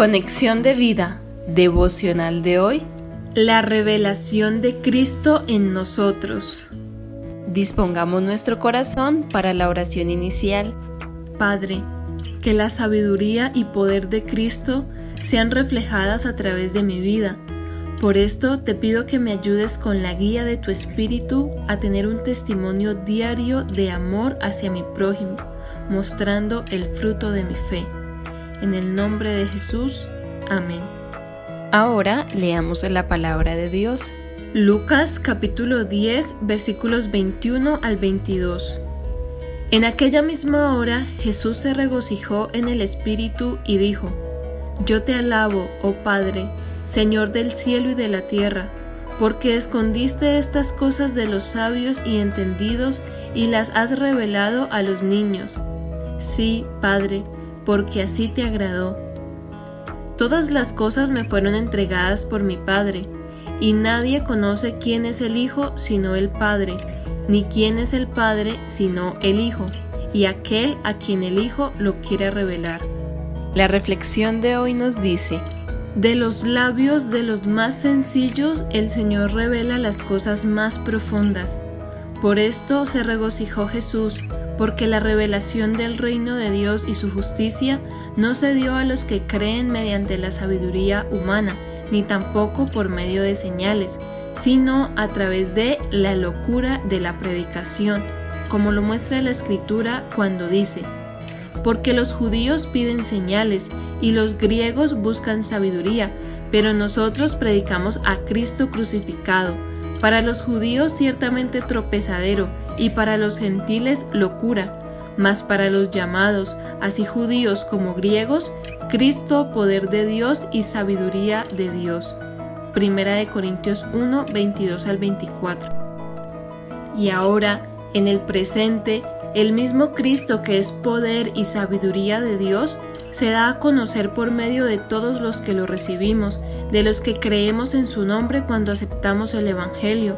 Conexión de vida devocional de hoy. La revelación de Cristo en nosotros. Dispongamos nuestro corazón para la oración inicial. Padre, que la sabiduría y poder de Cristo sean reflejadas a través de mi vida. Por esto te pido que me ayudes con la guía de tu Espíritu a tener un testimonio diario de amor hacia mi prójimo, mostrando el fruto de mi fe. En el nombre de Jesús. Amén. Ahora leamos la palabra de Dios. Lucas capítulo 10 versículos 21 al 22. En aquella misma hora Jesús se regocijó en el Espíritu y dijo, Yo te alabo, oh Padre, Señor del cielo y de la tierra, porque escondiste estas cosas de los sabios y entendidos y las has revelado a los niños. Sí, Padre, porque así te agradó. Todas las cosas me fueron entregadas por mi Padre, y nadie conoce quién es el Hijo sino el Padre, ni quién es el Padre sino el Hijo, y aquel a quien el Hijo lo quiere revelar. La reflexión de hoy nos dice, de los labios de los más sencillos el Señor revela las cosas más profundas. Por esto se regocijó Jesús, porque la revelación del reino de Dios y su justicia no se dio a los que creen mediante la sabiduría humana, ni tampoco por medio de señales, sino a través de la locura de la predicación, como lo muestra la escritura cuando dice, porque los judíos piden señales y los griegos buscan sabiduría, pero nosotros predicamos a Cristo crucificado, para los judíos ciertamente tropezadero, y para los gentiles locura, mas para los llamados, así judíos como griegos, Cristo poder de Dios y sabiduría de Dios. Primera de Corintios 1, 22 al 24. Y ahora, en el presente, el mismo Cristo que es poder y sabiduría de Dios, se da a conocer por medio de todos los que lo recibimos, de los que creemos en su nombre cuando aceptamos el Evangelio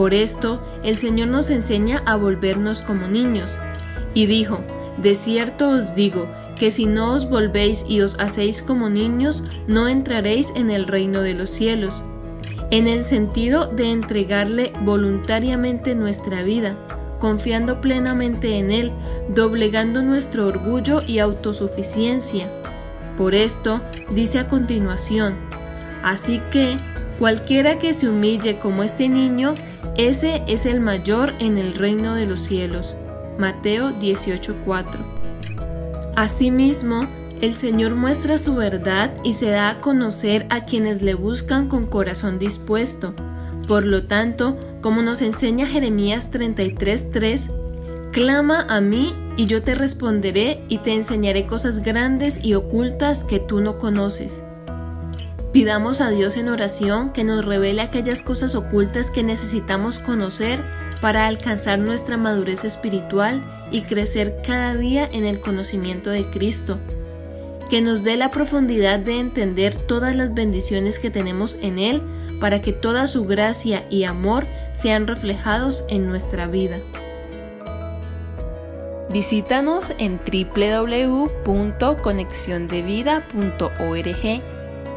por esto, el Señor nos enseña a volvernos como niños. Y dijo, De cierto os digo, que si no os volvéis y os hacéis como niños, no entraréis en el reino de los cielos. En el sentido de entregarle voluntariamente nuestra vida, confiando plenamente en Él, doblegando nuestro orgullo y autosuficiencia. Por esto, dice a continuación, Así que, cualquiera que se humille como este niño, ese es el mayor en el reino de los cielos. Mateo 18:4. Asimismo, el Señor muestra su verdad y se da a conocer a quienes le buscan con corazón dispuesto. Por lo tanto, como nos enseña Jeremías 33:3, Clama a mí y yo te responderé y te enseñaré cosas grandes y ocultas que tú no conoces. Pidamos a Dios en oración que nos revele aquellas cosas ocultas que necesitamos conocer para alcanzar nuestra madurez espiritual y crecer cada día en el conocimiento de Cristo. Que nos dé la profundidad de entender todas las bendiciones que tenemos en Él para que toda su gracia y amor sean reflejados en nuestra vida. Visítanos en www.conexiondevida.org